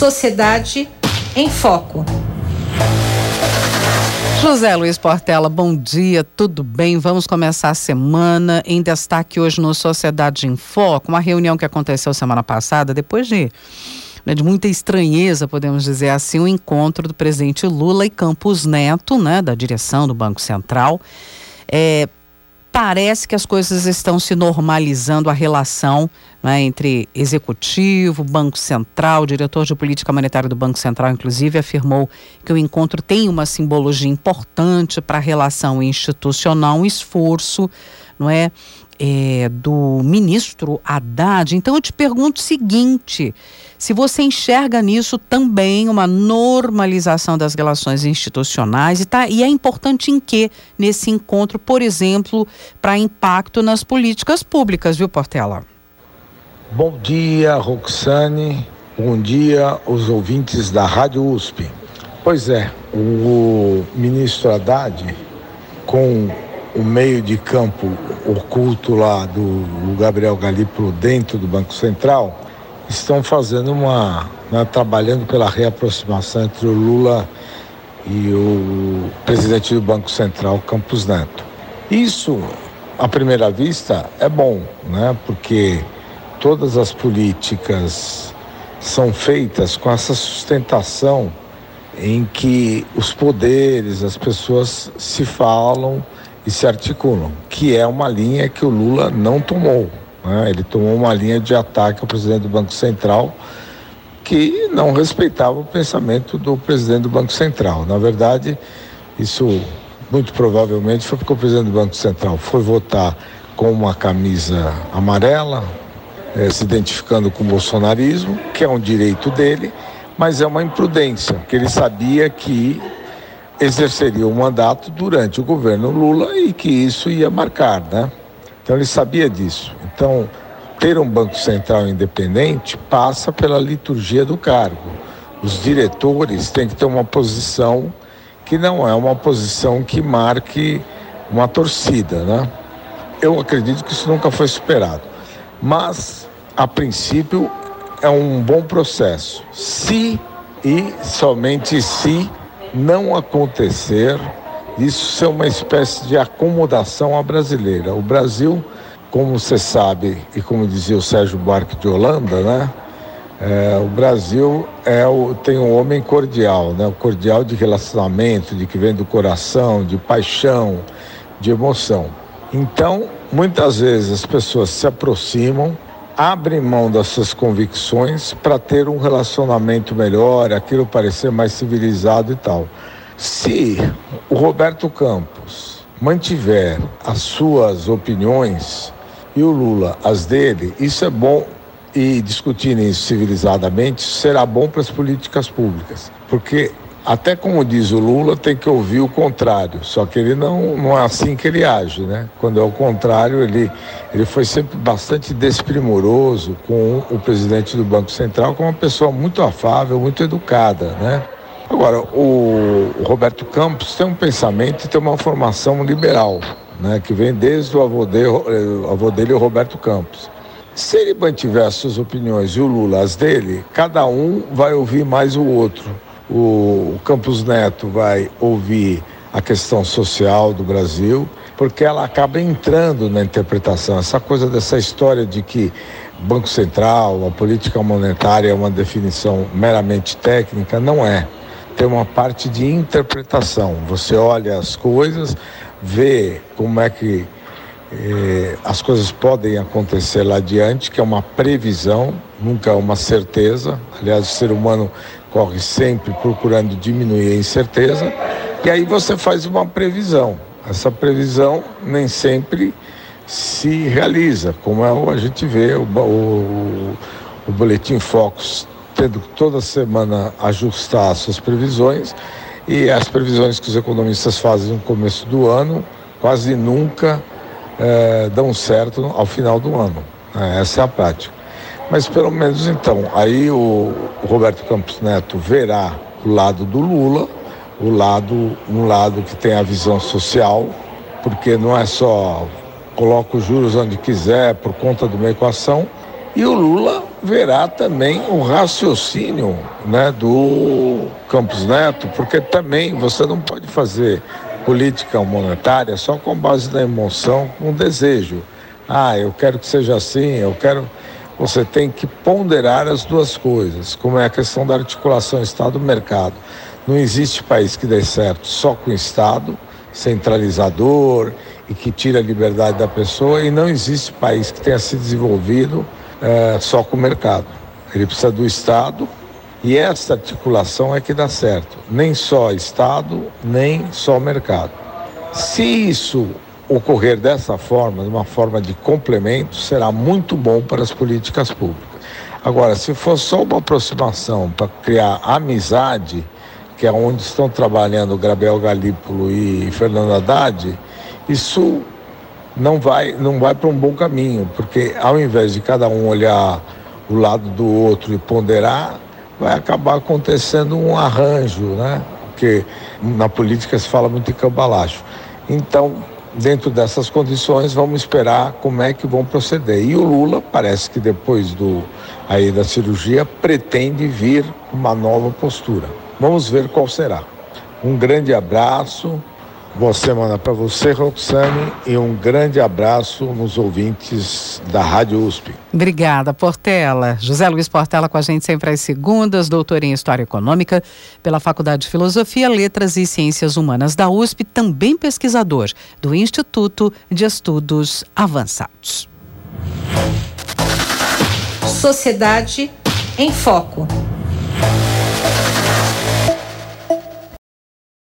Sociedade em Foco. José Luiz Portela, bom dia, tudo bem? Vamos começar a semana em destaque hoje no Sociedade em Foco, uma reunião que aconteceu semana passada, depois de, né, de muita estranheza, podemos dizer assim, o um encontro do presidente Lula e Campos Neto, né, da direção do Banco Central. É, parece que as coisas estão se normalizando a relação né, entre executivo, Banco Central, o diretor de política monetária do Banco Central, inclusive, afirmou que o encontro tem uma simbologia importante para a relação institucional, um esforço, não é, é, do ministro Haddad. Então eu te pergunto o seguinte: se você enxerga nisso também uma normalização das relações institucionais e, tá, e é importante em que nesse encontro, por exemplo, para impacto nas políticas públicas, viu, Portela? Bom dia, Roxane. Bom dia, os ouvintes da Rádio USP. Pois é, o ministro Haddad, com o meio de campo oculto lá do Gabriel Galípolo dentro do Banco Central, estão fazendo uma. Né, trabalhando pela reaproximação entre o Lula e o presidente do Banco Central, Campos Neto. Isso, à primeira vista, é bom, né? Porque todas as políticas são feitas com essa sustentação em que os poderes, as pessoas se falam e se articulam, que é uma linha que o Lula não tomou. Né? Ele tomou uma linha de ataque ao presidente do Banco Central que não respeitava o pensamento do presidente do Banco Central. Na verdade, isso muito provavelmente foi porque o presidente do Banco Central foi votar com uma camisa amarela, eh, se identificando com o bolsonarismo, que é um direito dele, mas é uma imprudência, porque ele sabia que exerceria o mandato durante o governo Lula e que isso ia marcar, né? Então ele sabia disso. Então, ter um Banco Central independente passa pela liturgia do cargo. Os diretores têm que ter uma posição que não é uma posição que marque uma torcida, né? Eu acredito que isso nunca foi superado. Mas, a princípio, é um bom processo. Se e somente se não acontecer isso ser uma espécie de acomodação à brasileira. O Brasil, como você sabe, e como dizia o Sérgio Buarque de Holanda, né? É, o Brasil é o, tem um homem cordial, né? O cordial de relacionamento, de que vem do coração, de paixão, de emoção. Então, muitas vezes as pessoas se aproximam, abrem mão das suas convicções para ter um relacionamento melhor, aquilo parecer mais civilizado e tal. Se o Roberto Campos mantiver as suas opiniões e o Lula as dele, isso é bom e discutirem isso civilizadamente será bom para as políticas públicas, porque até como diz o Lula, tem que ouvir o contrário, só que ele não, não é assim que ele age, né? Quando é o contrário, ele, ele foi sempre bastante desprimoroso com o presidente do Banco Central, que é uma pessoa muito afável, muito educada, né? Agora, o, Roberto Campos tem um pensamento e tem uma formação liberal, né, que vem desde o avô dele, o avô dele, o Roberto Campos. Se ele mantiver as suas opiniões e o Lula as dele, cada um vai ouvir mais o outro. O, Campos Neto vai ouvir a questão social do Brasil, porque ela acaba entrando na interpretação. Essa coisa dessa história de que Banco Central, a política monetária é uma definição meramente técnica, não é tem uma parte de interpretação. Você olha as coisas, vê como é que as coisas podem acontecer lá adiante, que é uma previsão, nunca uma certeza. Aliás, o ser humano corre sempre procurando diminuir a incerteza. E aí você faz uma previsão. Essa previsão nem sempre se realiza, como é, a gente vê o, o, o Boletim Focus tendo toda semana ajustar suas previsões e as previsões que os economistas fazem no começo do ano quase nunca é, dão certo ao final do ano. É, essa é a prática. Mas pelo menos então, aí o, o Roberto Campos Neto verá o lado do Lula, o lado, um lado que tem a visão social, porque não é só coloca os juros onde quiser por conta de uma equação, e o Lula verá também o raciocínio né, do Campos Neto, porque também você não pode fazer política monetária só com base na emoção, com desejo. Ah, eu quero que seja assim, eu quero. Você tem que ponderar as duas coisas, como é a questão da articulação Estado-mercado. Não existe país que dê certo só com o Estado, centralizador e que tira a liberdade da pessoa, e não existe país que tenha se desenvolvido é, só com o mercado. Ele precisa do Estado e essa articulação é que dá certo. Nem só Estado, nem só mercado. Se isso ocorrer dessa forma, de uma forma de complemento, será muito bom para as políticas públicas. Agora, se for só uma aproximação para criar amizade, que é onde estão trabalhando Gabriel Galípolo e Fernando Haddad, isso não vai, não vai para um bom caminho, porque ao invés de cada um olhar o lado do outro e ponderar, vai acabar acontecendo um arranjo, né? Porque na política se fala muito em cambalacho. Então, dentro dessas condições, vamos esperar como é que vão proceder. E o Lula, parece que depois do aí da cirurgia, pretende vir uma nova postura. Vamos ver qual será. Um grande abraço, boa semana para você, Roxane, e um grande abraço nos ouvintes da Rádio USP. Obrigada, Portela. José Luiz Portela com a gente sempre às segundas, doutor em História Econômica pela Faculdade de Filosofia, Letras e Ciências Humanas da USP, também pesquisador do Instituto de Estudos Avançados. Sociedade em Foco.